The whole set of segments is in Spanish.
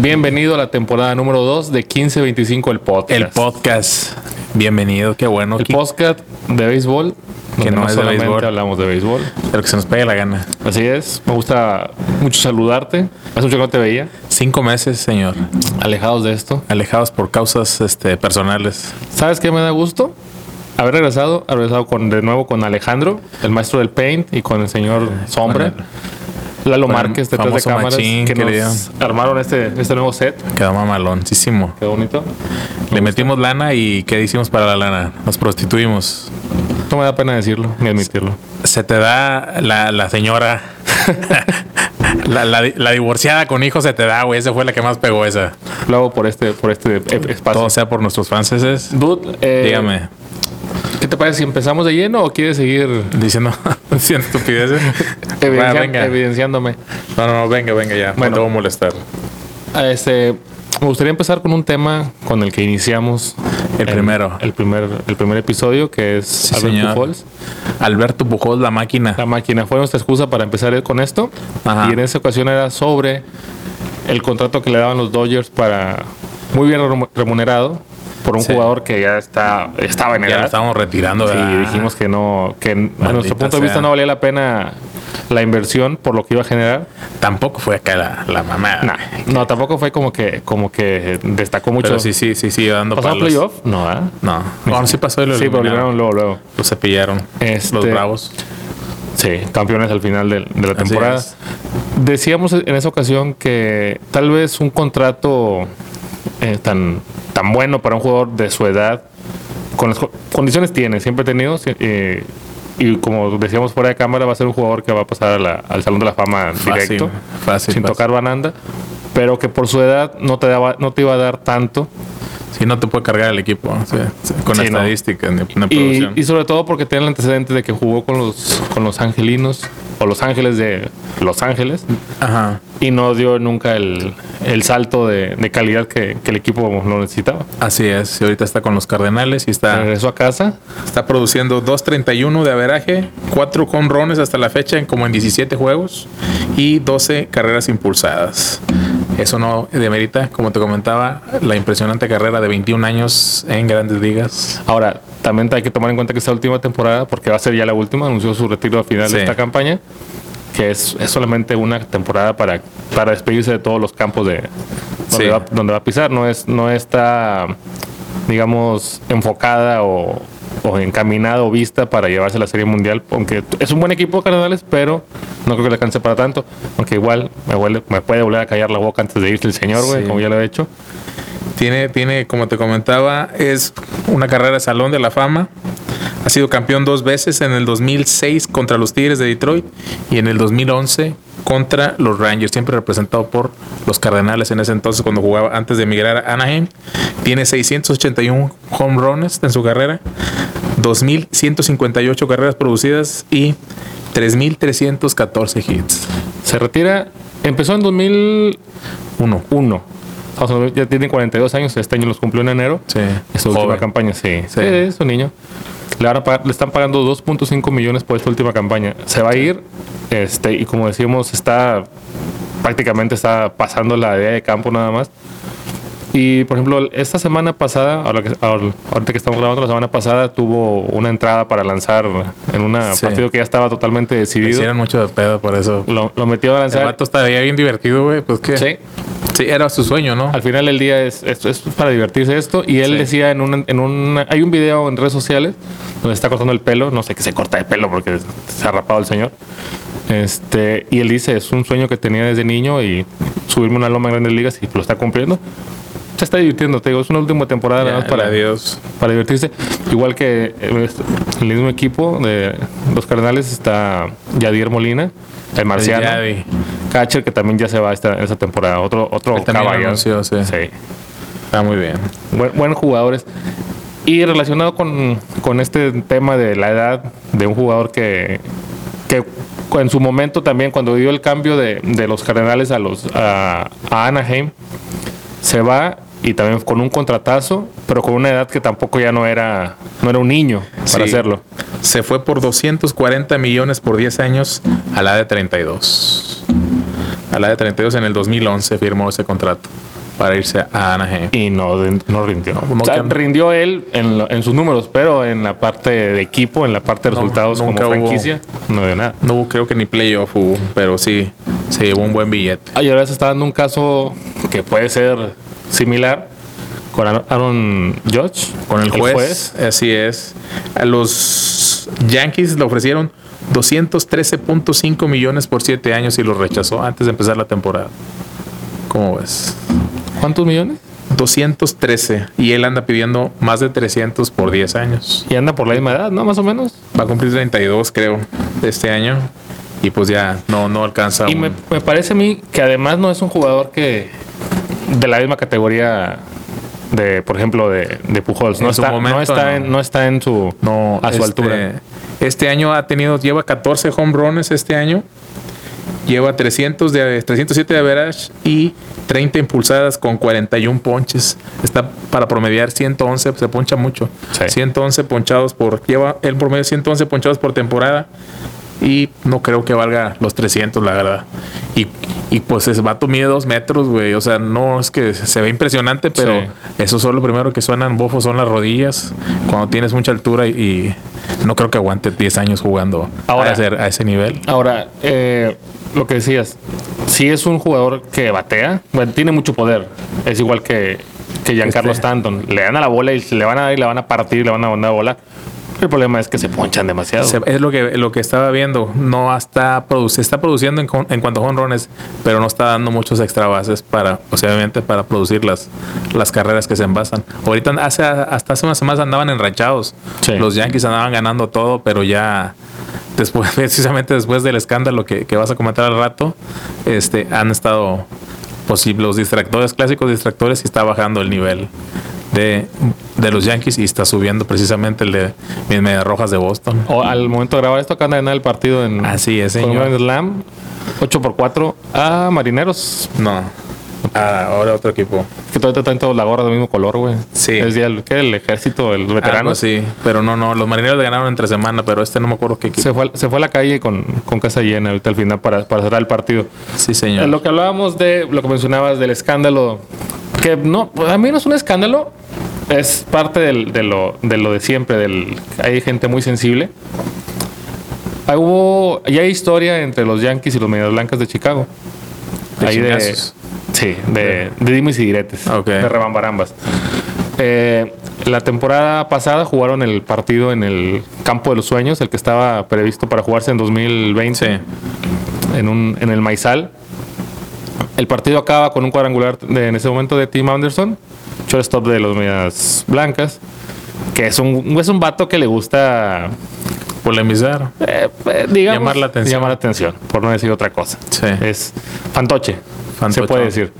Bienvenido a la temporada número 2 de 1525 el podcast. El podcast. Bienvenido, qué bueno. El podcast de béisbol. Que donde no es de solamente béisbol. hablamos de béisbol. Pero que se nos pegue la gana. Así es. Me gusta mucho saludarte. Hace mucho que no te veía. Cinco meses, señor. Alejados de esto. Alejados por causas este, personales. ¿Sabes qué me da gusto? Haber regresado, haber regresado con, de nuevo con Alejandro, el maestro del paint, y con el señor Sombra. Lalo el Márquez detrás de cámaras machín que nos armaron este, este nuevo set. Quedó mamaloncísimo. Qué bonito. Le metimos lana y ¿qué hicimos para la lana? Nos prostituimos. No me da pena decirlo ni admitirlo. Se te da la, la señora. la, la- la divorciada con hijos se te da, güey. Esa fue la que más pegó esa. Lo hago por este, por este e- espacio. Todo sea por nuestros franceses. Dude, eh, Dígame. ¿qué te parece si empezamos de lleno o quieres seguir Diciendo, diciendo estupideces. evidencia- venga. evidenciándome? No, no, no, venga, venga ya. Bueno. no te voy a molestar. Ah, Este, me gustaría empezar con un tema con el que iniciamos El primero. el primer, el primer episodio, que es Sí, Albert señor. Pujols. Alberto Pujols, la máquina. La máquina fue nuestra excusa para empezar con esto. Ajá. Y en esa ocasión era sobre el contrato que le daban los Dodgers para muy bien remu- remunerado por un Sí. jugador que ya está estaba en Ya lo edad. estábamos retirando. Sí, dijimos que no, que a nuestro punto de vista no valía la pena la inversión por lo que iba a generar. Tampoco fue acá la, la mamada. Nah, no, tampoco fue como que, como que destacó mucho. Pero sí, sí, sí, sí, dando ¿Pasó palos. playoff? No, ¿ah? No, no, sí pasó y lo Sí, pero luego, luego. Lo cepillaron. Este- Los bravos. Sí, campeones al final de, la temporada. Decíamos en esa ocasión que tal vez un contrato eh, tan, tan bueno para un jugador de su edad, con las co- condiciones tiene, siempre ha tenido, eh, y como decíamos fuera de cámara, va a ser un jugador que va a pasar a la- al Salón de la Fama Fácil, directo, fácil, sin fácil. tocar bananda, pero que por su edad no te, daba, no te iba a dar tanto. Sí, no te puede cargar el equipo. sí, sí, con Sí, no. estadísticas de Y, sobre todo porque tiene el antecedente de que jugó con los, con los angelinos o los ángeles de Los Ángeles Ajá. y no dio nunca el, el salto de, de calidad que, que el equipo lo necesitaba. Así es. Y ahorita está con los Cardenales y está, Regresó a casa. está produciendo 2.31 de averaje, 4 conrones hasta la fecha en como en 17 juegos y 12 carreras impulsadas. Eso no demerita, como te comentaba, la impresionante carrera de 21 años en grandes ligas. Ahora, también hay que tomar en cuenta que esta última temporada, porque va a ser ya la última, anunció su retiro al final Sí. de esta campaña, que es, es solamente una temporada para, para despedirse de todos los campos de donde, Sí. va, donde va a pisar. No, es, no está, digamos, enfocada o, o encaminada o vista para llevarse la Serie Mundial, aunque es un buen equipo Cardenales, pero no creo que le alcance para tanto, aunque igual me, huele- me puede volver a callar la boca antes de irse el señor, güey, Sí. como ya lo he hecho. Tiene, tiene, como te comentaba, es una carrera de Salón de la Fama. Ha sido campeón dos veces en el 2006 contra los Tigres de Detroit y en el 2011 contra los Rangers, siempre representado por los Cardenales en ese entonces cuando jugaba antes de emigrar a Anaheim. Tiene 681 home runs en su carrera, 2.158 carreras producidas y 3.314 hits. Se retira, empezó en 2001. Uno. Ya tiene 42 años, este año los cumplió en enero. Sí. Esta última Joven. campaña, sí. Sí. Sí, es un niño. Le, van a pagar- le están pagando 2.5 millones por esta última campaña. Se va a ir, este, y como decíamos, está prácticamente está pasando la idea de campo nada más. Y por ejemplo, esta semana pasada, ahora que, ahora- ahorita que estamos grabando, la semana pasada tuvo una entrada para lanzar en un Sí. partido que ya estaba totalmente decidido. hicieron mucho de pedo por eso. Lo, lo metió a El lanzar. vato estaría bien divertido, güey. Pues que. Sí. Sí, era su sueño, ¿no? Al final del día es, es, es para divertirse esto. Y él Sí. decía en un, en un... Hay un video en redes sociales donde está cortando el pelo. No sé qué se corta de pelo porque se ha rapado el señor. Este, y él dice, es un sueño que tenía desde niño y subirme a una loma en grandes ligas y lo está cumpliendo. Se está divirtiendo, te digo, es una última temporada nada más para, adiós. para divertirse. Igual que eh, el mismo equipo de los Cardenales está Yadier Molina, el marciano. Yadi. Catcher que también ya se va esta, esta temporada. Otro, otro caballo. anunció, sí. sí. Está muy bien. Buen- buenos jugadores. Y relacionado con, con este tema de la edad de un jugador que, que en su momento también, cuando dio el cambio de, de los Cardenales a, los, a, a Anaheim, se va y también con un contratazo, pero con una edad que tampoco ya no era, no era un niño para Sí. hacerlo. Se fue por 240 millones por 10 años a la de 32. a la de 32 en el 2011 firmó ese contrato para irse a Anaheim. Y no, no rindió. No, O sea, rindió él en, lo- en sus números, pero en la parte de equipo, en la parte de No, resultados como nunca hubo- franquicia, no dio nada. No hubo, creo que ni playoff hubo, pero sí se llevó un buen billete. Y ahora se está dando un caso que puede ser similar con Aaron- Judge, Con el juez, así es. A los Yankees le ofrecieron 213.5 millones por 7 años y lo rechazó antes de empezar la temporada. ¿Cómo ves? ¿Cuántos millones? 213 y él anda pidiendo más de 300 por 10 años. Y anda por la misma edad, ¿no? Más o menos. Va a cumplir 32, creo, este año. Y pues ya no, no alcanza. Y un- me, me parece a mí que además no es un jugador que de la misma categoría de, por ejemplo, de, de Pujols. No En está, no, momento, está no. En, no está en su no, a su este, altura. Este año ha tenido, lleva 14 home runs este año. Lleva 300 de, 307 de average y 30 impulsadas con 41 ponches. Está para promediar 111, se poncha mucho. Sí. 111 ponchados por, lleva el promedio 111 ponchados por temporada y no creo que valga los 300, la verdad. Y, y pues ese vato mide dos metros, güey. O sea, no es que se ve impresionante, pero Sí. eso son lo primero que suenan bofos son las rodillas. Cuando tienes mucha altura y, y no creo que aguante 10 años jugando Ahora- a, ese, a ese nivel. Ahora, eh, lo que decías, si es un jugador que batea, bueno, tiene mucho poder. Es igual que, que Giancarlo Este- Stanton. Le dan a la bola y le van a dar y le van a partir, le van a mandar a bola. El problema es que se ponchan demasiado. Se- es lo que, lo que estaba viendo. No está se está produciendo en, en cuanto a honrones, pero no está dando muchos extra bases para, obviamente, para producir las, las carreras que se envasan. Ahorita, hace, hasta hace unas semanas andaban enrachados. Sí. Los Yankees andaban ganando todo, pero ya después, precisamente después del escándalo que, que vas a comentar al rato, este, han estado posibles los distractores, clásicos distractores, y está bajando el nivel de, de los Yankees y está subiendo precisamente el de mis medias rojas de Boston. O al momento de grabar esto, acaban de ganar el partido en Así es, señor. Slam 8 por 4 a Marineros. No. Ah, ahora otro equipo. Que todavía traen todos la gorra del mismo color, güey. Sí. Es ya el, ¿qué? el ejército, el veterano. así. Pero no, no. Los marineros le ganaron entre semana, pero este no me acuerdo qué equipo. Se fue, se fue a la calle con, con casa llena ahorita al final para, para cerrar el partido. Sí, señor. Lo que hablábamos de lo que mencionabas del escándalo, que no, a mí no es un escándalo, es parte del- de, lo, de lo de siempre. Del, hay gente muy sensible. Ah, hubo, ya hay historia entre los Yankees y los Medias Blancas de Chicago. De Ahí de, sí, de, de dimes y diretes, de rebambarambas. Eh, la temporada pasada jugaron el partido en el Campo de los Sueños, el que estaba previsto para jugarse en 2020 Sí. en, un, en el Maizal. El partido acaba con un cuadrangular de- en ese momento de Tim Anderson, shortstop de los Medias Blancas, que es un, es un vato que le gusta, Polemizar. eh, eh, digamos, Llamar la atención. llamar la atención, por no decir otra cosa. Sí. Es fantoche, Fantochón. se puede decir.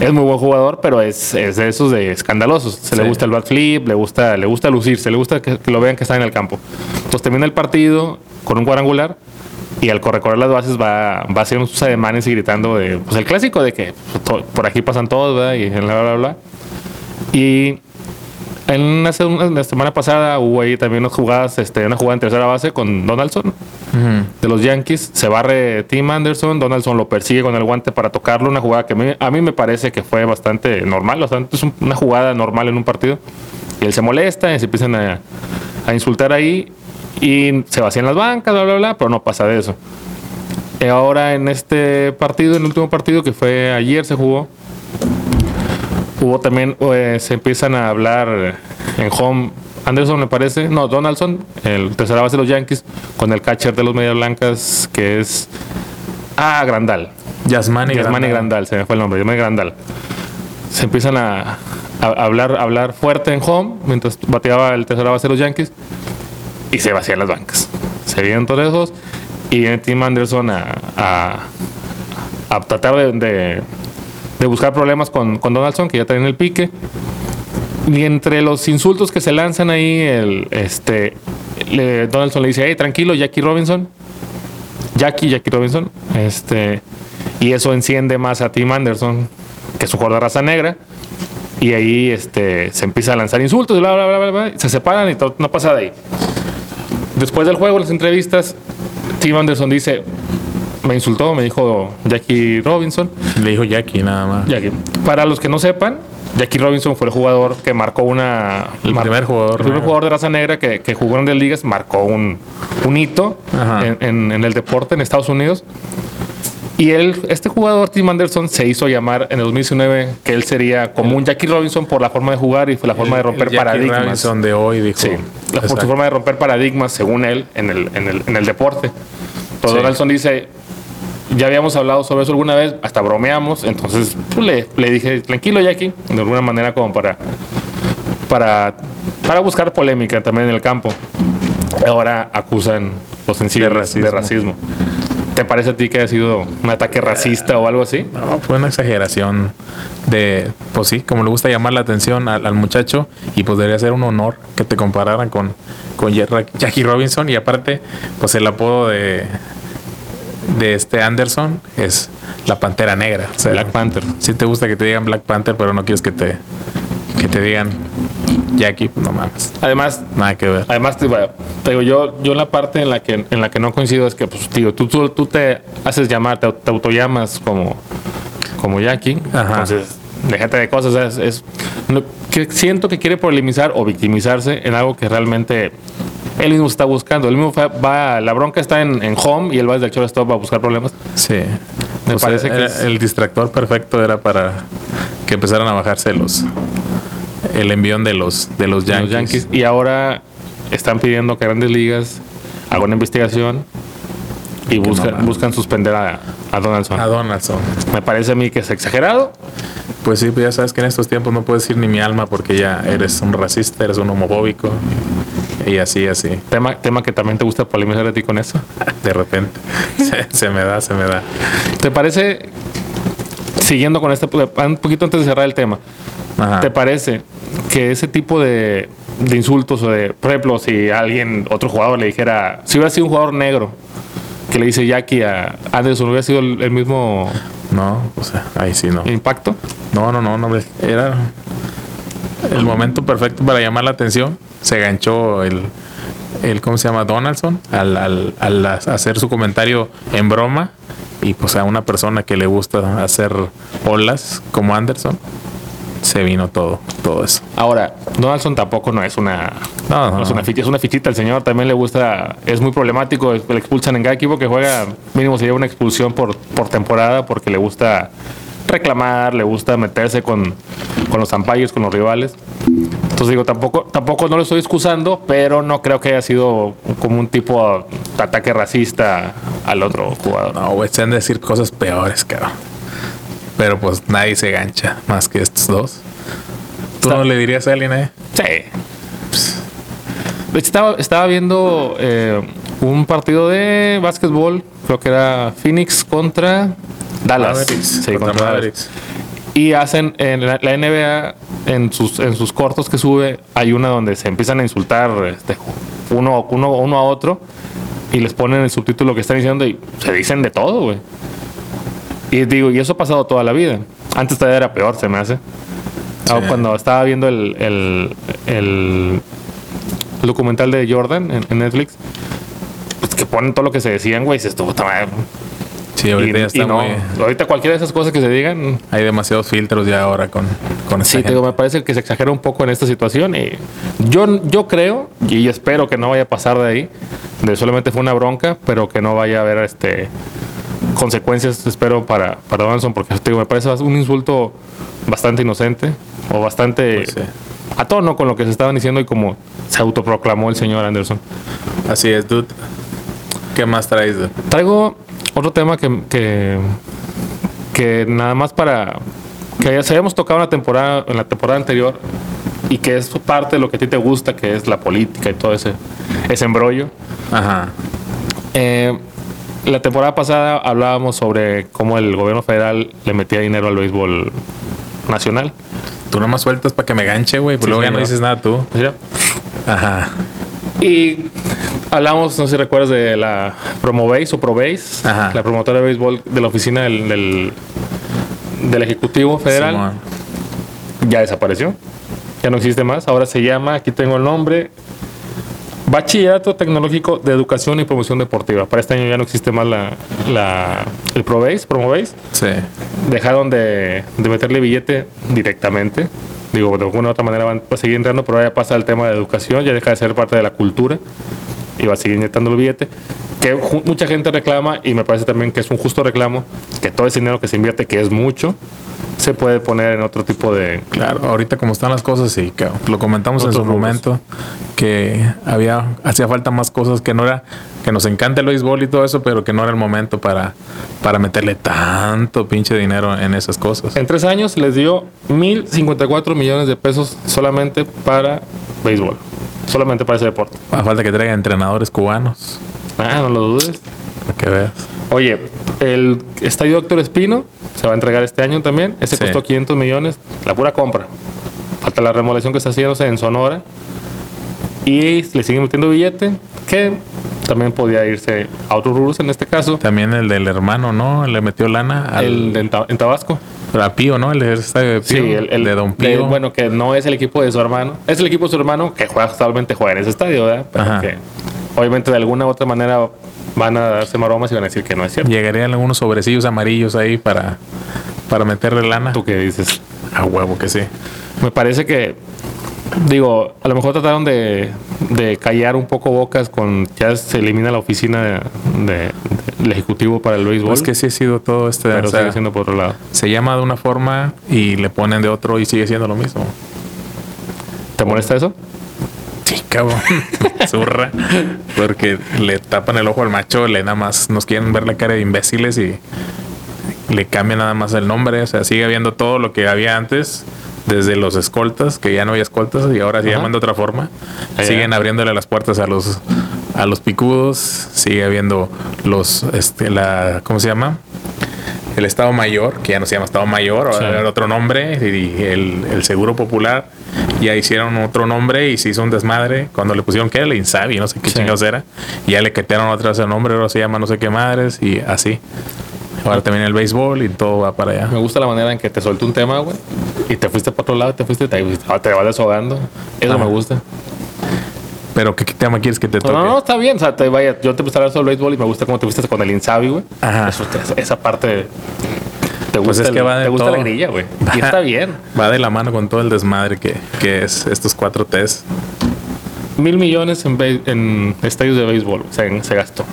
Es muy buen jugador, pero es, es de esos de escandalosos. Se le Sí. gusta el backflip, le gusta, le gusta lucirse, le gusta que, que lo vean que está en el campo. Entonces termina el partido con un cuadrangular y al correr las bases va, va haciendo sus ademanes y gritando de, pues el clásico de que to- por aquí pasan todos, ¿verdad? Y bla, bla, bla. Y en una, la semana pasada hubo ahí también unas jugadas, este, una jugada en tercera base con Donaldson Ujú. de los Yankees. Se barre Tim Anderson. Donaldson lo persigue con el guante para tocarlo. Una jugada que a mí, a mí me parece que fue bastante normal. O sea, es un- una jugada normal en un partido. Y él se molesta y se empiezan a, a insultar ahí. Y se vacían las bancas, bla, bla, bla. Pero no pasa de eso. Y ahora en este partido, en el último partido que fue ayer, se jugó. Hubo también, eh, se empiezan a hablar en home. Anderson me parece, no, Donaldson, el tercera base de los Yankees, con el catcher de los Medias Blancas, que es. Ah, Grandal. Yasmani Yasmani Grandal. Grandal, se me fue el nombre, Yasmani Grandal. Se empiezan a, a hablar, a hablar fuerte en home mientras bateaba el tercera base de los Yankees y se vacían las bancas. Se vienen todos esos y viene Tim Anderson a, a, a tratar de, de- de buscar problemas con, con Donaldson, que ya traen el pique. Y entre los insultos que se lanzan ahí, el, este, le- Donaldson le dice, hey, tranquilo, Jackie Robinson. Jackie, Jackie Robinson. Este, y eso enciende más a Tim Anderson, que es un jugador de raza negra. Y ahí este, se empieza a lanzar insultos, bla, bla, bla, bla, bla, se separan y todo, no pasa de ahí. Después del juego, en las entrevistas, Tim Anderson dice, me insultó, me dijo Jackie Robinson. Le dijo Jackie nada más. Jackie. Para los que no sepan, Jackie Robinson fue el jugador que marcó una. El mar- primer jugador, El primer jugador de raza negra que, que jugó en Grandes Ligas, marcó un, un hito Ajá. en, en- en el deporte en Estados Unidos. Y él, este jugador, Tim Anderson, se hizo llamar en el 2019 que él sería como un Jackie Robinson por la forma de jugar y fue la forma de romper el Jackie paradigmas. Robinson de hoy dijo. Sí, la, por su forma de romper paradigmas, según él, en el, en el, en el deporte. Pero Sí. Donaldson dice, ya habíamos hablado sobre eso alguna vez, hasta bromeamos, entonces pues, le, le dije, tranquilo Jackie, de alguna manera como para, para, para buscar polémica también en el campo. Ahora acusan los sensibles De de racismo. ¿Te parece a ti que haya sido un ataque racista o algo así? No, fue una exageración de, pues sí, como le gusta llamar la atención al, al muchacho y pues debería ser un honor que te compararan con, con Jackie Robinson y aparte, pues el apodo de, de este Anderson es la Pantera Negra. O sea, Black Panther. Si te gusta que te digan Black Panther, pero no quieres que te, que te digan Jackie, no mames, Además, nada que ver. Además, te, te digo, yo, yo la parte en la que en la que no coincido es que, pues, digo, tú, tú, tú te haces llamar, te, te autollamas como, como Jackie. Ajá. Entonces, déjate de cosas. Es, es- no- que siento que quiere polemizar o victimizarse en algo que realmente él mismo está buscando. Él mismo va, la bronca está en, en home y él va desde el shortstop a buscar problemas. Sí. Me parece que es- el distractor perfecto era para que empezaran a bajarse los el envión de los de los Yankees. los Yankees. Y ahora están pidiendo que grandes ligas hagan una investigación y buscan, mamada. buscan suspender a, a Donaldson. A Donaldson. Me parece a mí que es exagerado. Pues sí, pues ya sabes que en estos tiempos no puedes decir ni mi alma porque ya eres un racista, eres un homofóbico y así, así, Tema, tema que también te gusta polemizar a ti con eso. de repente. se, se me da, se me da. ¿Te parece, siguiendo con este, un poquito antes de cerrar el tema, Ajá. ¿te parece que ese tipo de, de insultos o de, por ejemplo, si alguien, otro jugador le dijera, si hubiera sido un jugador negro que le dice Jackie a Anderson, hubiera sido el, el mismo No, o sea, ahí sí no. impacto? No, no, no, no. Era el momento perfecto para llamar la atención. Se ganchó el, el ¿cómo se llama? Donaldson al, al, al hacer su comentario en broma. Y pues a una persona que le gusta hacer olas como Anderson, se vino todo, todo eso. Ahora, Donaldson tampoco no es una, No, no no, es una ficha, es una fichita. El señor también le gusta, es muy problemático. Le expulsan en cada equipo que juega, mínimo se lleva una expulsión por, por temporada porque le gusta reclamar, le gusta meterse con, con los umpires, con los rivales. Entonces digo, tampoco, tampoco no lo estoy excusando, pero no creo que haya sido como un tipo de ataque racista al otro jugador. No, güey, se han de decir cosas peores, cabrón. Pero pues nadie se gancha más que estos dos. ¿Tú Está- no le dirías a alguien, eh? Sí. Hecho, estaba, estaba viendo eh, un partido de básquetbol, creo que era Phoenix contra Dallas. Mavericks, Sí, contra. Mavericks. Y hacen en la, la NBA, en sus, en sus cortos que sube, hay una donde se empiezan a insultar este, uno, uno, uno a otro y les ponen el subtítulo que están diciendo y se dicen de todo, güey. Y digo, y eso ha pasado toda la vida. Antes todavía era peor, se me hace. Ah, Sí. Cuando estaba viendo el, el, el documental de Jordan en, en Netflix, pues que ponen todo lo que se decían, güey, y se estuvo Sí, ahorita y, ya está y no, muy... ahorita cualquiera de esas cosas que se digan, Hay demasiados filtros ya ahora con, con esta Sí, te gente. digo, me parece que se exagera un poco en esta situación y yo, yo creo y espero que no vaya a pasar de ahí, de solamente fue una bronca, pero que no vaya a haber este consecuencias, espero, para, para Donaldson, porque te digo, me parece un insulto bastante inocente o bastante Pues sí. a tono con lo que se estaban diciendo y como se autoproclamó el señor Anderson. Así es, dude. ¿Qué más traes, dude? Traigo otro tema que, que, que nada más para que ya se habíamos tocado en la temporada, en la temporada anterior y que es parte de lo que a ti te gusta, que es la política y todo ese, ese embrollo. Ajá. Eh, la temporada pasada hablábamos sobre cómo el gobierno federal le metía dinero al béisbol nacional. Tú nomás sueltas para que me ganche, güey. Pues Sí, luego ya no dices nada tú. Ajá. Y hablamos, no sé si recuerdas, de la Promobase o Ajá. la promotora de béisbol de la oficina del, del, del Ejecutivo Federal. Ya desapareció. Ya no existe más. Ahora se llama, aquí tengo el nombre, Bachillerato Tecnológico de Educación y Promoción Deportiva. Para este año ya no existe más la, la el Proveis, Promoveis. Sí. Dejaron de, de meterle billete directamente. Digo, de alguna u otra manera van a seguir entrando, pero ya pasa el tema de educación, ya deja de ser parte de la cultura y va a seguir inyectando el billete. Que mucha gente reclama, y me parece también que es un justo reclamo, que todo ese dinero que se invierte, que es mucho, se puede poner en otro tipo de... Claro, ahorita como están las cosas, sí, que lo comentamos en su rubros. momento, que había, hacía falta más cosas, que no era, que nos encanta el béisbol y todo eso, pero que no era el momento para, para meterle tanto pinche dinero en esas cosas. En tres años les dio 1.054 millones de pesos solamente para béisbol. Solamente para ese deporte. A falta que traigan entrenadores cubanos, Ah, no lo dudes. para que veas. Oye, el estadio Doctor Espino se va a entregar este año también. Ese Sí. costó 500 millones, la pura compra. Falta la remodelación que está haciéndose en Sonora. Y le siguen metiendo billete, que también podía irse a otros rubros en este caso. También el del hermano, ¿no? Le metió lana al, El de en Tabasco. A Pío, ¿no? El de, estadio de Pío, Sí, el, el de Don de- Pío. bueno, que no es el equipo de su hermano. Es el equipo de su hermano que juega actualmente juega en ese estadio, ¿verdad? Pero Ajá. que obviamente de alguna u otra manera van a darse maromas y van a decir que no es cierto. Llegarían algunos sobrecillos amarillos ahí para, para meterle lana. ¿Tú qué dices? A huevo que sí. Me parece que, digo, a lo mejor trataron de, de callar un poco bocas con ya se elimina la oficina de, de- del ejecutivo para el béisbol, Es que sí ha sido todo este. pero o sea, sigue siendo por otro lado. se llama de una forma y le ponen de otro y sigue siendo lo mismo. ¿Te molesta eso? Sí, cabrón. Zurra. Porque le tapan el ojo al macho, le nada más nos quieren ver la cara de imbéciles y le cambian nada más el nombre. O sea, sigue habiendo todo lo que había antes, desde los escoltas, que ya no hay escoltas y ahora se Ajá. llaman de otra forma. Siguen abriéndole las puertas a los a los picudos, sigue habiendo los este la ¿cómo se llama? El Estado Mayor, que ya no se llama Estado Mayor, ahora Sí. era otro nombre, y el, el Seguro Popular, ya hicieron otro nombre y se hizo un desmadre. Cuando le pusieron que era el Insabi, no sé qué Sí. chingados era, y ya le quitaron otra vez el nombre, ahora se llama no sé qué madres, y así. Ahora también el béisbol y todo va para allá. Me gusta la manera en que te soltó un tema, güey, y te fuiste para otro lado, te fuiste, te, te vas desahogando. Eso Ajá. me gusta. Pero ¿qué, qué tema quieres que te toque? no, no, está bien. O sea, te vaya, yo te empecé a hablar sobre el béisbol y me gusta cómo te fuiste con el Insabi, güey. Ajá. Eso esa parte te gusta, Pues es que el- va de te gusta todo. la grilla, güey. Y está bien. Va de la mano con todo el desmadre que, que es estos cuatro T's. Mil millones en, en estadios de béisbol se, se gastó.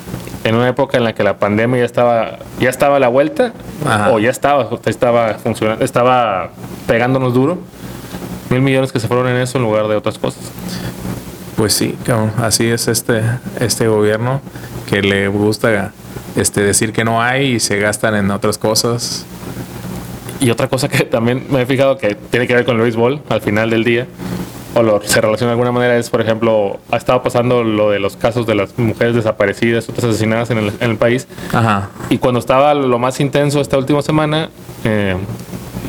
En una época en la que la pandemia ya estaba, ya estaba a la vuelta, Ajá. o ya estaba, estaba funcionando, estaba pegándonos duro. Mil millones que se fueron en eso en lugar de otras cosas. Pues sí, cabrón, así es este, este gobierno que le gusta este, decir que no hay y se gastan en otras cosas. Y otra cosa que también me he fijado que tiene que ver con el béisbol al final del día, o lo, se relaciona de alguna manera, es, por ejemplo, ha estado pasando lo de los casos de las mujeres desaparecidas, otras asesinadas en el, en el país. Ajá. Y cuando estaba lo más intenso esta última semana, eh,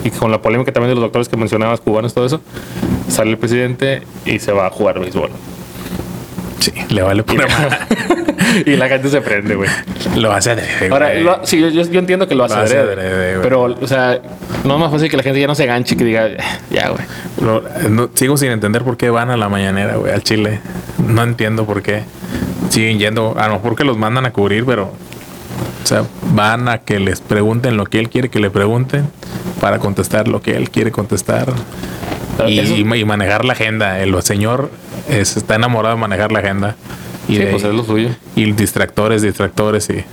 y con la polémica también de los doctores que mencionabas, cubanos, todo eso, sale el presidente y se va a jugar béisbol. Sí, le vale madre. y la gente se prende, güey. Lo hace adrede, Ahora, lo- sí, yo, yo- entiendo que lo hace, Lo hace adrede, adrede, güey. pero, o sea, no es más fácil que la gente ya no se ganche y que diga, ya, güey. Lo- no- sigo sin entender por qué van a la mañanera, güey, al Chile. No entiendo por qué. Siguen yendo, a lo mejor que los mandan a cubrir, pero... O sea, van a que les pregunten lo que él quiere que le pregunten para contestar lo que él quiere contestar. Y, manejar la agenda. El señor es- está enamorado de manejar la agenda. Y, Sí, de- pues es lo suyo. y distractores, distractores y,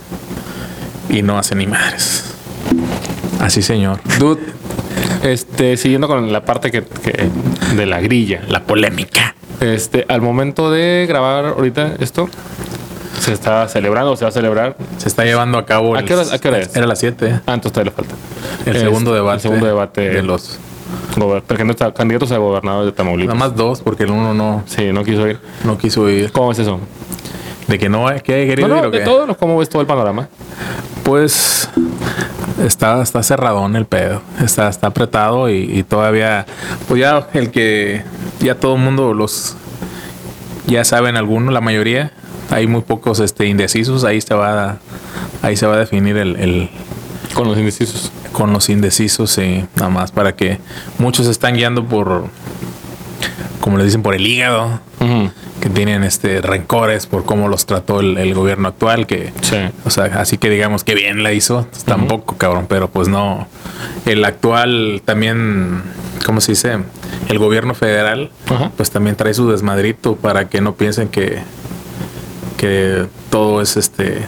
y no hace ni madres. Así, señor. Dude, este, siguiendo con la parte que, que- de la grilla, La polémica. este, al momento de grabar ahorita esto, se está celebrando, se va a celebrar. Se está llevando a cabo. ¿A el- qué hora- a qué hora es? Era las 7. Ah, entonces todavía le falta. El Este, segundo debate. El segundo debate de los. candidatos a gobernador de Tamaulipas. Nada más dos, porque el uno no, Sí, no quiso ir. no quiso ir. ¿Cómo es eso? De que no, que hay No, querido ir o de qué? todo, ¿cómo ves todo el panorama? Pues está, está cerradón el pedo. Está, está apretado y, y todavía. Pues ya el que. Ya todo el mundo los. Ya saben algunos, la mayoría. Hay muy pocos este, indecisos. Ahí se va a, ahí se va a definir el, el- Con los indecisos. con los indecisos, sí, nada más para que muchos se están guiando por, como le dicen, por el hígado. Tienen este rencores por cómo los trató el, el gobierno actual, que, Sí. o sea, así que digamos que bien la hizo, tampoco, cabrón, pero pues no. El actual también, ¿cómo se dice? El gobierno federal, pues también trae su desmadrito para que no piensen que, que todo es este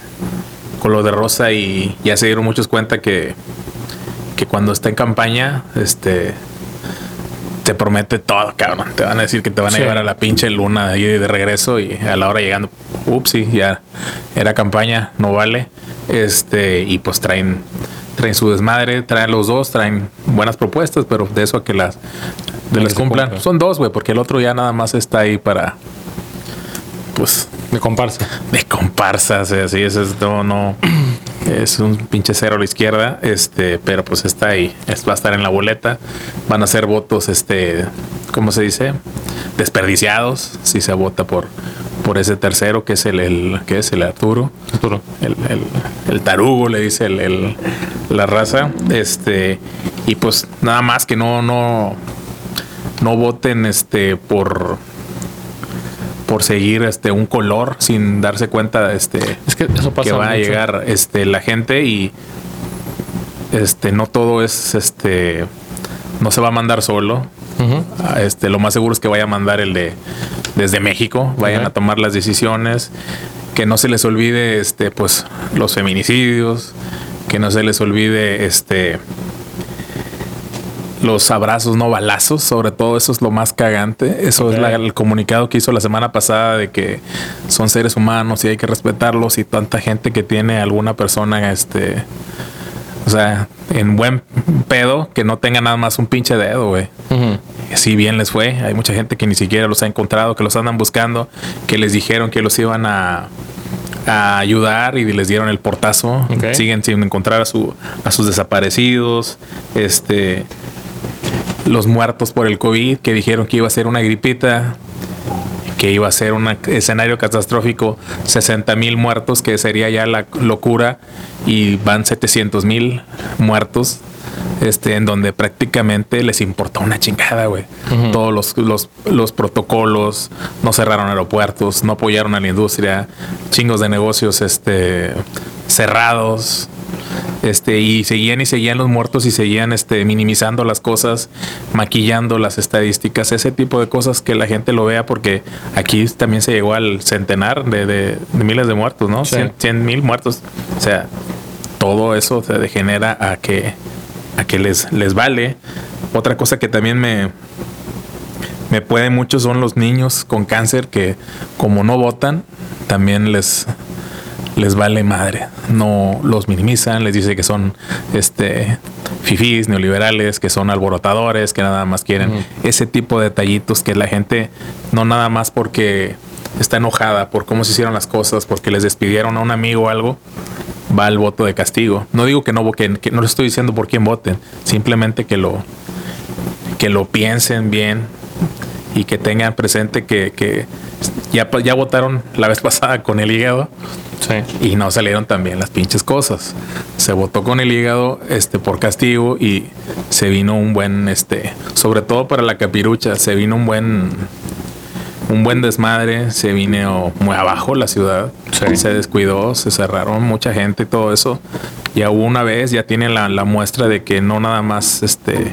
color de rosa y ya se dieron muchos cuenta que, que cuando está en campaña, este te promete todo, cabrón. Te van a decir que te van a Sí. llevar a la pinche luna de, de regreso y a la hora llegando, ups, sí, ya era campaña, no vale. Este, y pues traen, traen su desmadre, traen los dos, traen buenas propuestas, pero de eso a que las, de las cumplan. Son dos, güey, porque el otro ya nada más está ahí para, pues, De comparsa. de comparsas, así es, es no, no, es un pinche cero a la izquierda, este, pero pues está ahí, es, va a estar en la boleta, van a ser votos, este, ¿cómo se dice? Desperdiciados, si se vota por, por ese tercero que es el, el que es el Arturo, Arturo. el, el, el tarugo, le dice el, el- la raza, este, y pues nada más que no, no, no voten, este, por por seguir este un color sin darse cuenta este Es que eso pasa que va a llegar este la gente y este no todo es este no se va a mandar solo. Ah, este lo más seguro es que vaya a mandar el de desde México vayan a tomar las decisiones que no se les olvide este pues los feminicidios que no se les olvide este los abrazos no balazos, sobre todo eso es lo más cagante. Eso es la- el comunicado que hizo la semana pasada de que son seres humanos y hay que respetarlos y tanta gente que tiene alguna persona, este, o sea, en buen pedo, que no tenga nada más un pinche dedo, güey. Ujú. Si bien les fue, hay mucha gente que ni siquiera los ha encontrado, que los andan buscando, que les dijeron que los iban a, a ayudar y les dieron el portazo. Siguen sin encontrar a, su, a sus desaparecidos. Este, los muertos por el COVID, que dijeron que iba a ser una gripita, que iba a ser un escenario catastrófico, 60 mil muertos, que sería ya la locura, y van 700 mil muertos, este, en donde prácticamente les importó una chingada, güey. Todos los, los, los protocolos, no cerraron aeropuertos, no apoyaron a la industria, chingos de negocios este, cerrados. Este, y seguían y seguían los muertos y seguían este, minimizando las cosas, maquillando las estadísticas, ese tipo de cosas que la gente lo vea, porque aquí también se llegó al centenar de, de- de miles de muertos, ¿no? Sí. 100 mil muertos. O sea, todo eso se degenera a que, a que les, les vale. Otra cosa que también me, me puede mucho son los niños con cáncer que como no votan, también les, les vale madre. No los minimizan, les dice que son este fifís, neoliberales, que son alborotadores, que nada más quieren ese tipo de detallitos que la gente no nada más porque está enojada por cómo se hicieron las cosas, porque les despidieron a un amigo o algo, va al voto de castigo. No digo que no voten, que no les estoy diciendo por quién voten, simplemente que lo que lo piensen bien y que tengan presente que, que ya, ya votaron la vez pasada con el hígado Sí. y no salieron tan bien las pinches cosas. Se votó con el hígado este por castigo y se vino un buen este, sobre todo para la capirucha, se vino un buen un buen desmadre, se vino muy abajo la ciudad, Sí. se descuidó, se cerraron mucha gente y todo eso. Ya hubo una vez, ya tienen la, la muestra de que no nada más este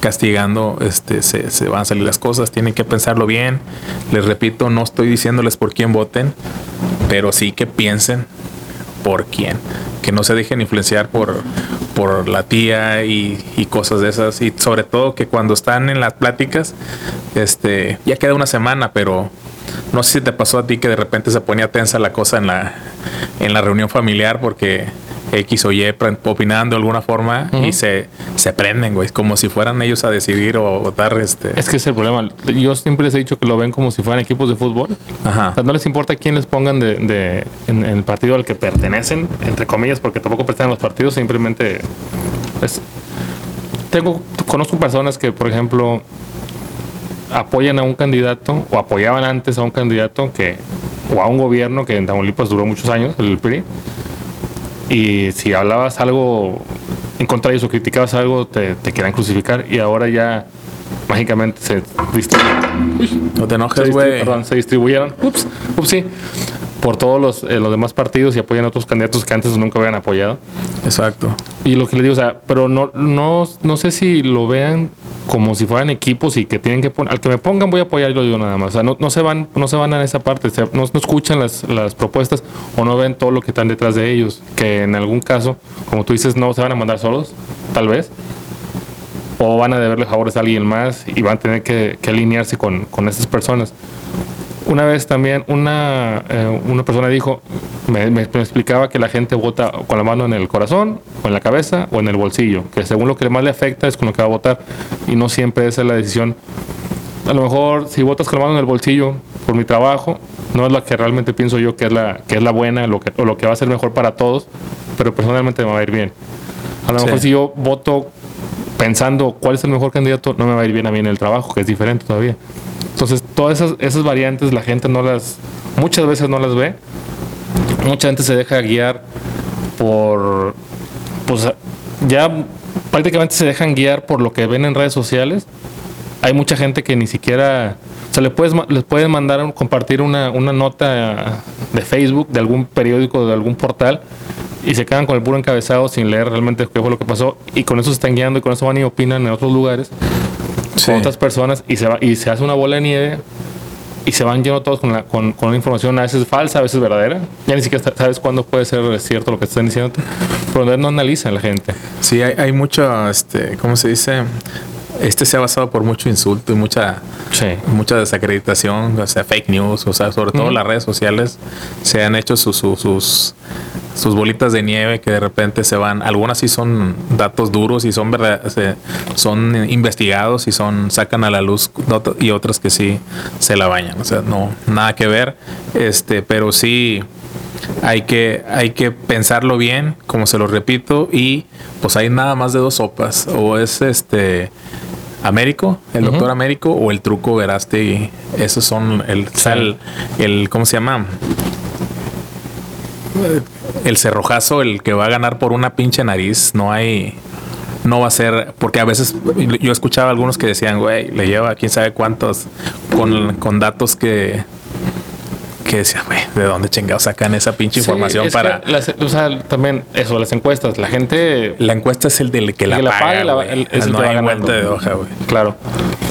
castigando este se, van a salir las cosas, tienen que pensarlo bien. Les repito, no estoy diciéndoles por quién voten, pero sí que piensen por quién. Que no se dejen influenciar por, por la tía y, y cosas de esas. Y sobre todo que cuando están en las pláticas, este, ya queda una semana, pero no sé si te pasó a ti que de repente se ponía tensa la cosa en la, en la reunión familiar porque X o Y opinando de alguna forma y se, se prenden, güey, como si fueran ellos a decidir o votar. Este, Es que es el problema. Yo siempre les he dicho que lo ven como si fueran equipos de fútbol. Ajá. O sea, no les importa quién les pongan de, de- en, en el partido al que pertenecen, entre comillas, porque tampoco pertenecen a los partidos, simplemente es- tengo, conozco personas que, por ejemplo, apoyan a un candidato o apoyaban antes a un candidato que o a un gobierno que en Tamaulipas duró muchos años, el PRI. Y si hablabas algo en contra de ellos o criticabas algo, te, te querían crucificar. Y ahora ya mágicamente se distribuyeron. No te enojes, güey. perdón, se distribuyeron. Ups, ups, sí. Por todos los, eh, los demás partidos y apoyan a otros candidatos que antes nunca habían apoyado. Exacto. Y lo que le digo, o sea, pero no, no, no sé si lo vean como si fueran equipos y que tienen que poner, al que me pongan voy a apoyarlo yo nada más. O sea, no, no se van, no se van a esa parte, o sea, no, no escuchan las, las propuestas o no ven todo lo que están detrás de ellos. Que en algún caso, como tú dices, no se van a mandar solos, tal vez. O van a deberle favores a alguien más y van a tener que, que alinearse con, con esas personas. Una vez también una, eh, una persona dijo, me, explicaba que la gente vota con la mano en el corazón, o en la cabeza, o en el bolsillo, que según lo que más le afecta es con lo que va a votar, y no siempre esa es la decisión. A lo mejor si votas con la mano en el bolsillo por mi trabajo, no es la que realmente pienso yo que es la, que es la buena lo que, o lo que va a ser mejor para todos, pero personalmente me va a ir bien. A lo Sí. mejor si yo voto pensando cuál es el mejor candidato, no me va a ir bien a mí en el trabajo, que es diferente todavía. Entonces, todas esas, esas variantes la gente no las, muchas veces no las ve. Mucha gente se deja guiar por, pues ya prácticamente se dejan guiar por lo que ven en redes sociales. Hay mucha gente que ni siquiera, o sea, puedes, les puedes mandar, compartir una, una nota de Facebook, de algún periódico, de algún portal, y se quedan con el puro encabezado sin leer realmente qué fue lo que pasó, y con eso se están guiando y con eso van y opinan en otros lugares Sí. con otras personas y se va y se hace una bola de nieve y se van llenos todos con, la, con, con una información a veces falsa, a veces verdadera. Ya ni siquiera sa- sabes cuándo puede ser cierto lo que están diciendo, pero no analizan la gente. Sí, hay, hay mucho, este, ¿cómo se dice? Este se ha basado por mucho insulto y mucha, Sí. mucha desacreditación, o sea, fake news, o sea, sobre todo Ujú. las redes sociales se han hecho sus, sus, sus, sus bolitas de nieve que de repente se van, algunas sí son datos duros y son verdad, se- son investigados y son, sacan a la luz y otras que sí se la bañan, o sea, no, nada que ver, este, pero sí hay que, hay que pensarlo bien, como se lo repito, y pues hay nada más de dos sopas, o es este Américo, el doctor Américo, o el truco Verástegui. Esos son el, Sí. el, el- ¿cómo se llama? El cerrojazo, el que va a ganar por una pinche nariz, no hay, no va a ser, porque a veces yo escuchaba algunos que decían, güey, le lleva quién sabe cuántos, con, con datos que, que decían, güey, ¿de dónde chingados sacan esa pinche Sí, información es para... las- o sea, también eso, las encuestas, la gente... La encuesta es el del que la, que la paga, la- el- es el no que hay vuelta de hoja, güey. Claro.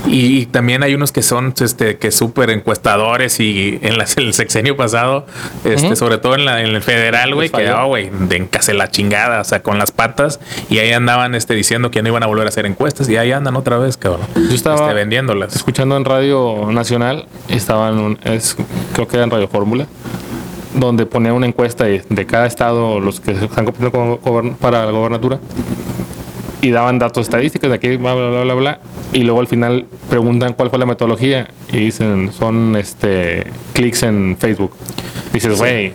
Y, también hay unos que son este que súper encuestadores y en las- el sexenio pasado, este, sobre todo en, la, en el federal, güey, que ah, güey, de encase la chingada, o sea, con las patas, y ahí andaban este diciendo que no iban a volver a hacer encuestas, y ahí andan otra vez, cabrón. Yo estaba este, vendiéndolas. escuchando en Radio Nacional, estaba en un, es, creo que era en Radio Fórmula, donde ponía una encuesta de, de cada estado, los que están compitiendo con para la gobernatura, y daban datos estadísticos de aquí, bla, bla, bla, bla, bla, y luego al final preguntan cuál fue la metodología, y dicen, son este clics en Facebook. Dices, güey,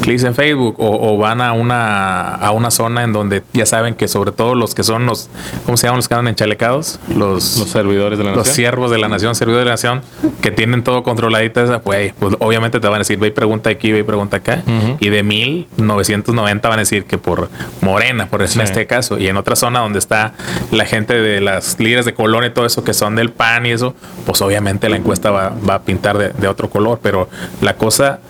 clics en Facebook o, o van a una a una zona en donde ya saben que sobre todo los que son los ¿cómo se llaman los que andan enchalecados? Los los servidores de la los nación. siervos de la nación, servidores de la nación, que tienen todo controladito, esa, pues, pues obviamente te van a decir, ve y pregunta aquí, ve y pregunta acá. Ujú. Y de 1990 van a decir que por Morena, por Sí. en este caso. Y en otra zona donde está la gente de las líderes de color y todo eso, que son del PAN y eso, pues obviamente la encuesta va, va a pintar de, de otro color. Pero la cosa,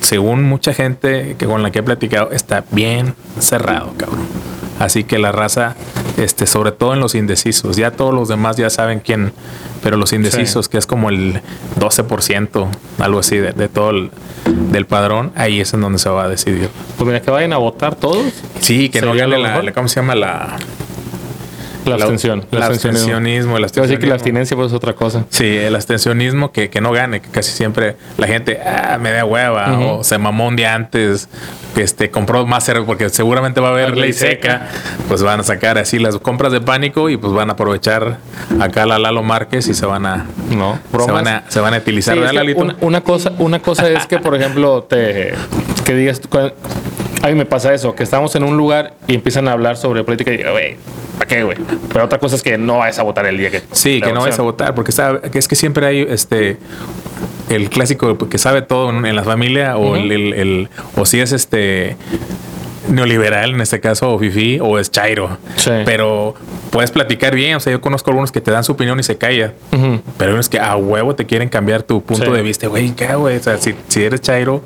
según mucha gente que con la que he platicado, está bien cerrado, cabrón. Así que la raza, este, sobre todo en los indecisos, ya todos los demás ya saben quién, pero los indecisos, que es como el 12%, algo así, de, de todo el del padrón, ahí es en donde se va a decidir. Pues mira, que vayan a votar todos, Sí, que no gane la- ¿cómo se llama? La, la abstención. el abstencionismo. El Te voy a decir que la abstencionismo. abstinencia pues, es otra cosa. Sí, el abstencionismo que, que no gane, que casi siempre la gente ah, me da hueva Ujú. o se mamó un día antes, que este, compró más cerveza porque seguramente va a haber La ley ley seca, pues van a sacar así las compras de pánico y pues van a aprovechar acá la Lalo Márquez y se van a, No, se van a, se van a utilizar, Sí, es ¿verdad, que Lalito? una, una cosa, una cosa es que, por ejemplo, te que digas, a mí me pasa eso, que estamos en un lugar y empiezan a hablar sobre política y digo, güey, ¿para qué, güey? Pero otra cosa es que no vayas a votar el día que. Sí, que no vayas a votar, porque es que siempre hay este el clásico que sabe todo en, la familia o Ujú. el, el- el- o si es este neoliberal, en este caso, o fifi, o es chairo. Sí. Pero puedes platicar bien. O sea, yo conozco algunos que te dan su opinión y se callan. Ujú. Pero hay unos que a huevo te quieren cambiar tu punto Sí. de vista, güey. ¿Qué, güey? O sea, si, si eres chairo,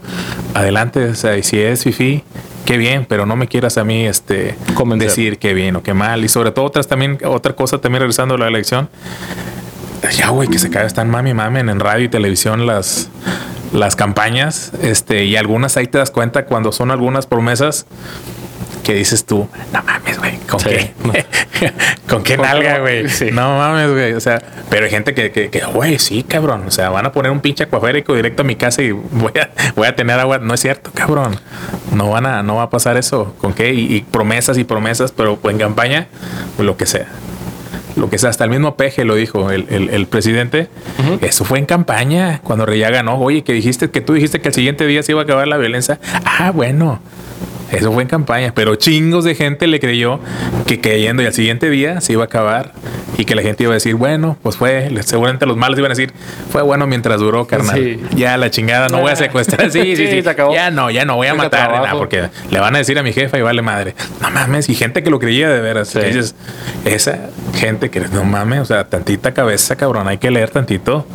adelante. O sea, y si eres fifi, qué bien, pero no me quieras a mí este Convencer. decir qué bien o qué mal. Y sobre todo otras también, otra cosa también regresando a la elección. Ya, güey, que se cae, están mami mamen en radio y televisión las, las campañas. Este, y algunas ahí te das cuenta cuando son algunas promesas que dices tú, no mames, güey, ¿con Sí. qué? ¿Con qué ¿Con qué nalga, güey? Sí. No mames, güey. O sea, pero hay gente que, que, que, güey, sí, cabrón. O sea, van a poner un pinche acuaférico directo a mi casa y voy a, voy a tener agua. No es cierto, cabrón. No van a, no va a pasar eso. ¿Con qué? Y, y promesas y promesas, pero en campaña, pues lo que sea. Lo que sea, hasta el mismo Peje lo dijo el, el- el presidente. Eso fue en campaña, cuando ya ganó. Oye, que dijiste que tú dijiste que el siguiente día se iba a acabar la violencia. Ah, bueno. Eso fue en campaña, pero chingos de gente le creyó que creyendo y al siguiente día se iba a acabar y que la gente iba a decir, bueno, pues fue, seguramente los malos iban a decir, fue bueno mientras duró, carnal. Sí. Ya la chingada, no voy a secuestrar. Sí, sí, Sí, sí. se acabó. Ya no, ya no voy a matar, nada, porque le van a decir a mi jefa y vale madre. No mames, y gente que lo creía de veras. Sí. Que dices, esa gente que no mames, o sea, tantita cabeza, cabrón, hay que leer tantito.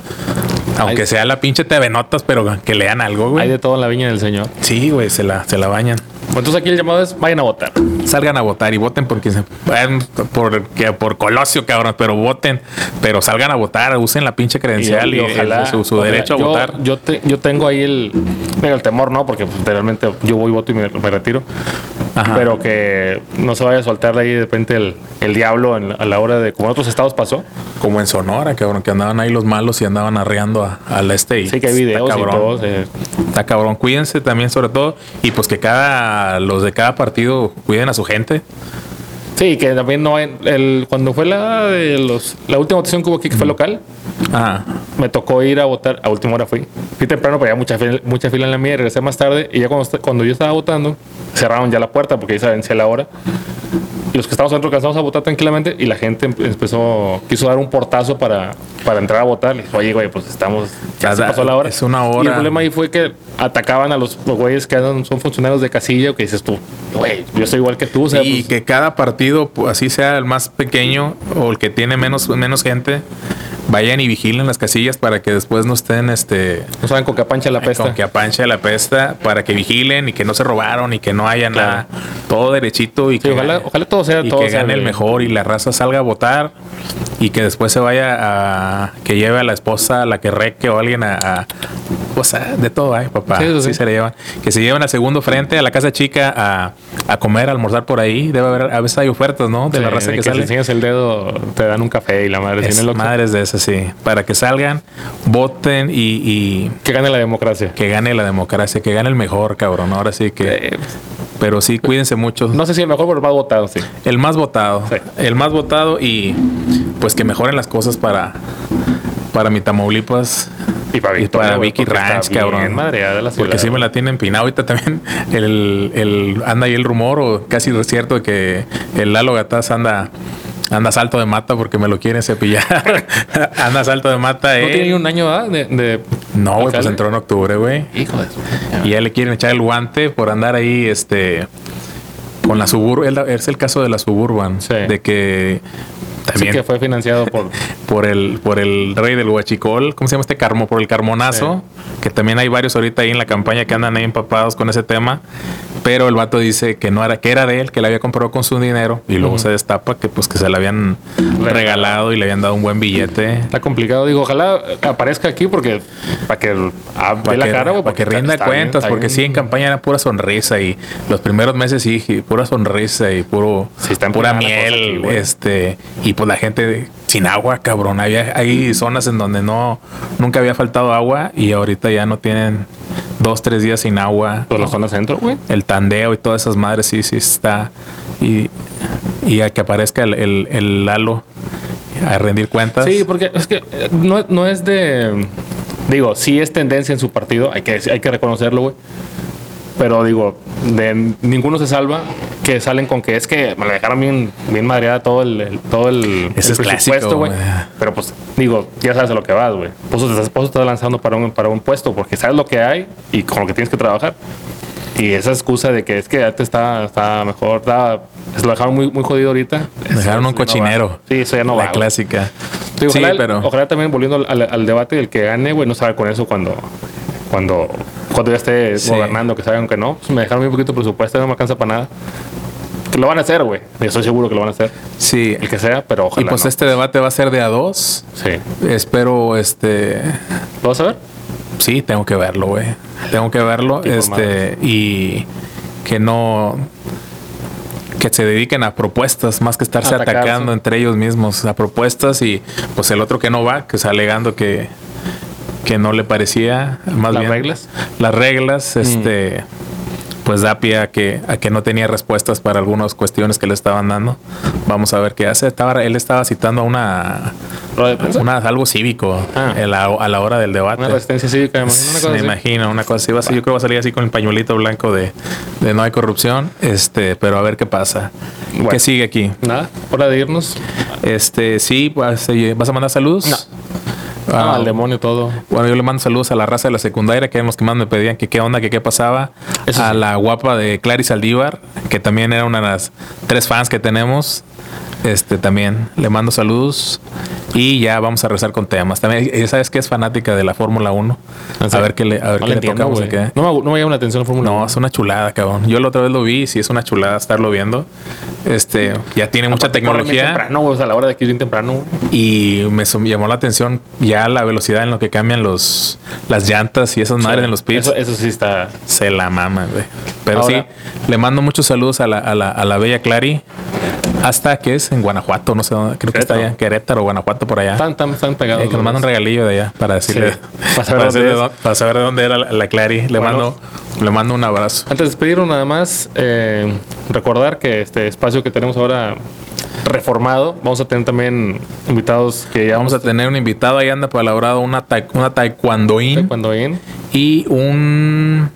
Aunque Hay- sea la pinche TV Notas, pero que lean algo, Hay güey. de todo en la viña del Señor. Sí, güey, se la, se la bañan. Entonces aquí el llamado es vayan a votar. Salgan a votar y voten porque se, vayan por, por Colosio, cabrón, pero voten, pero salgan a votar, usen la pinche credencial y, el- su, su ojalá. derecho a Yo- votar. Yo, te- yo tengo ahí el, mira, el temor, ¿no? Porque pues, realmente yo voy, voto y me, me retiro. Ajá. Pero que no se vaya a soltar ahí de repente el, el diablo en- a la hora de, como en otros estados pasó. Como en Sonora, cabrón, que andaban ahí los malos y andaban arreando a- al este. Y Sí, que hay está videos y cabrón. todo. eh, Está cabrón, cuídense también sobre todo y pues que cada los de cada partido cuiden a su gente. Sí, que también no hay, el, cuando fue la de los, la última votación que hubo aquí, que fue local, Ah, me tocó ir a votar, a última hora fui. Fui temprano, pero había mucha fila, mucha fila en la mía, y regresé más tarde y ya cuando, cuando yo estaba votando, cerraron ya la puerta porque ya se vencía la hora. Y los que estábamos adentro alcanzamos a votar tranquilamente y la gente empe- empezó, quiso dar un portazo para, para entrar a votar. Le dije, oye, güey, pues estamos, ya se pasó la hora. es una Y el hora. problema ahí fue que atacaban a los, los güeyes que son funcionarios de casilla, que dices tú, güey, yo soy igual que tú. O sea, y pues, que cada partido, así sea el más pequeño o el que tiene menos, menos gente, vayan y vigilen las casillas para que después no estén este no saben con qué pancha la pesta. con que apanche la pesta, para que vigilen y que no se robaron y que no haya Claro. nada, todo derechito y Sí, que ojalá, ojalá todo sea y todo que sea gane el mejor y la raza salga a votar y que después se vaya a que lleve a la esposa, a la que reque o alguien a, a- o sea, de todo hay, papá. Sí, Sí, sí. se le llevan. Que se lleven al segundo frente, a la casa chica, a, a comer, a almorzar por ahí. Debe haber, a veces hay ofertas, ¿no? De la raza de que, si sale. enseñas el dedo, te dan un café y la madre Es madres de esas, sí. Para que salgan, voten y, y Que gane la democracia. que gane la democracia, que gane el mejor, cabrón. Ahora sí que. Eh, Pero sí, cuídense mucho. no sé si el mejor, pero el más votado, sí. El más votado. Sí. El más votado y pues que mejoren las cosas para, para mi Tamaulipas. Y para Y Victoria, para güey, Vicky Ranch, cabrón. madreada la Porque sí me la tienen empinada. Ahorita también el, el- anda ahí el rumor, o casi es cierto, que el Lalo Gataz anda, anda salto de mata porque me lo quieren cepillar. anda salto de mata, ¿No eh. tiene ni un año ¿verdad? de, de No, güey, pues entró en octubre, güey. Hijo de su- Y ya le quieren echar el guante por andar ahí, este, con la Suburban. Es el caso de la Suburban. Sí. De que Sí, también que fue financiado por. por el, por el rey del huachicol, ¿cómo se llama este carmo? Por el carmonazo, que también hay varios ahorita ahí en la campaña que andan ahí empapados con ese tema, pero el vato dice que no era, que era de él, que le había comprado con su dinero, y luego se destapa que pues que se le habían regalado y le habían dado un buen billete. Está complicado. Digo, ojalá aparezca aquí porque. Para que. ah, la que, cara, güey, para que rinda está cuentas, porque bien. sí, en campaña era pura sonrisa y los primeros meses sí, pura sonrisa y puro, Sí, está pura miel, aquí, este, y pues la gente sin agua, cabrón. Había, hay zonas en donde no, nunca había faltado agua y ahorita ya no tienen dos, tres días sin agua. Por la zona centro, güey. El tandeo y todas esas madres, sí, sí está. Y, y a que aparezca el, el, el Lalo a rendir cuentas. Sí, porque es que eh, no, no es de. Digo, sí es tendencia en su partido, hay que, hay que reconocerlo, güey. Pero digo, de ninguno se salva que salen con que es que me la dejaron bien, bien madreada todo el, el- todo el, Ese el presupuesto, güey. Pero pues, digo, ya sabes a lo que vas, güey. Por eso te estás, te estás lanzando para un, para un puesto, porque sabes lo que hay y con lo que tienes que trabajar. Y esa excusa de que es que antes estaba, estaba mejor, estaba, se lo dejaron muy, muy jodido ahorita. Dejaron un ya no cochinero. sí, eso ya no la va. güey. clásica. Sí, ojalá, pero ojalá también volviendo al, al debate, el que gane, güey, no sabe con eso cuando, cuando, cuando ya esté Sí. gobernando, que saben que no. Pues me dejaron muy poquito presupuesto, no me alcanza para nada. Que lo van a hacer, güey. Yo estoy seguro que lo van a hacer. sí. El que sea, pero Y ojalá. pues no. este debate va a ser de a dos. Sí. Espero, este, ¿Lo vas a ver? sí, tengo que verlo, güey. Tengo que verlo, este, y que no, que se dediquen a propuestas más que estarse Atacarse. atacando entre ellos mismos a propuestas y pues el otro que no va, que está alegando que que no le parecía más ¿Las bien reglas? las reglas, Mm. este, pues da pie a que, a que no tenía respuestas para algunas cuestiones que le estaban dando. Vamos a ver qué hace. Estaba, él estaba citando a una, algo cívico Ah. en la- a la hora del debate. Una resistencia cívica, me imagino, una cosa Me así. imagino, una cosa así. Va a ser- yo creo que va a salir así con el pañuelito blanco de, de no hay corrupción. Este, pero a ver qué pasa. Bueno. ¿Qué sigue aquí? Nada, hora de irnos. Este, sí, vas, eh, ¿vas a mandar saludos? No. Ah, Ah, al demonio todo. Bueno, yo le mando saludos a la raza de la secundaria, que eran los que más me pedían que qué onda, que qué pasaba. Eso a sí. la guapa de Clarice Aldívar, que también era una de las tres fans que tenemos. Este también le mando saludos. Y ya vamos a rezar con temas. También, ella sabes que es fanática de la Fórmula 1. ¿En A ver qué le, a ver No qué le entiendo, de qué. No me, no me llama la atención la Fórmula No, 1. es una chulada, cabrón. Yo la otra vez lo vi y sí es una chulada estarlo viendo. Este, ya tiene mucha Aparte, tecnología. temprano, o sea, a la hora de que ir bien temprano. Y me llamó la atención ya la velocidad en lo que cambian los las llantas y esas madres en los pits. Eso, eso sí está. Se la mama, güey. Pero Ahora- sí, le mando muchos saludos a la, a la, a la bella Clary. Hasta que es en Guanajuato, no sé dónde, creo que está allá, Querétaro, Guanajuato, por allá. Están, están, están pegados. Eh, que nos manda un regalillo de allá para decirle, Sí. Para saber para, dónde para saber de dónde era la, la Clary. Le Bueno. mando, le mando un abrazo. Antes de despedirnos, nada más, eh, recordar que este espacio que tenemos ahora reformado, vamos a tener también invitados que ya Vamos a tener un invitado ahí anda palabrado, una, ta- una taekwondoín in. y un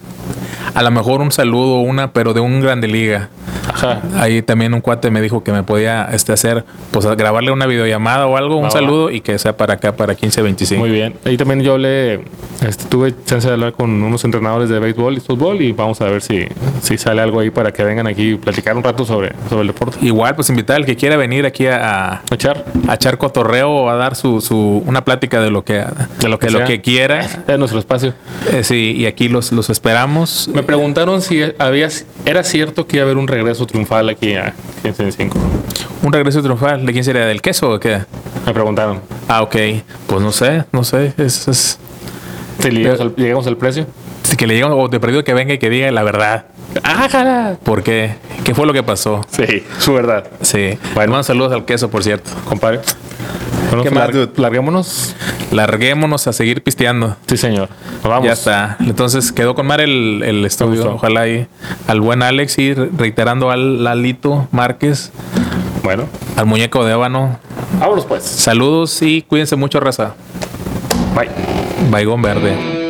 a lo mejor un saludo, una, pero de un grande liga. Ajá. Ahí también un cuate me dijo que me podía este, hacer, pues grabarle una videollamada o algo, un va. saludo y que sea para acá, para 1525. Muy bien. Ahí también yo le este, tuve chance de hablar con unos entrenadores de béisbol y fútbol y vamos a ver si, si sale algo ahí para que vengan aquí y platicar un rato sobre, sobre el deporte. Igual, pues invitar al que quiera venir aquí a, a, Echar. a echar cotorreo o a dar su, su una plática de lo que De lo que de lo que quiera. Es nuestro espacio. Eh, sí, y aquí los, los esperamos. Me preguntaron si había, era cierto que iba a haber un regreso triunfal aquí a 1525. Un regreso triunfal, ¿de quién sería? ¿Del queso o qué? Me preguntaron Ah, ok. Pues no sé, no sé. Es, es si llegamos al, llegamos al precio. que le llegamos o de perdido que venga y que diga la verdad. ¡Ájala! ¿Por qué? ¿Qué fue lo que pasó? Sí, su verdad. Sí. Bueno, mando saludos al queso, por cierto. Compadre. Bueno, ¿Qué más, dude? larguémonos. Larguémonos a seguir pisteando. Sí, señor. Vamos. Ya está. Entonces quedó con Mar el, el estudio. Ojalá y al buen Alex y reiterando al Lalito Márquez, Bueno, al muñeco de ébano. vámonos pues. Saludos y cuídense mucho, raza. Bye. Baigón verde.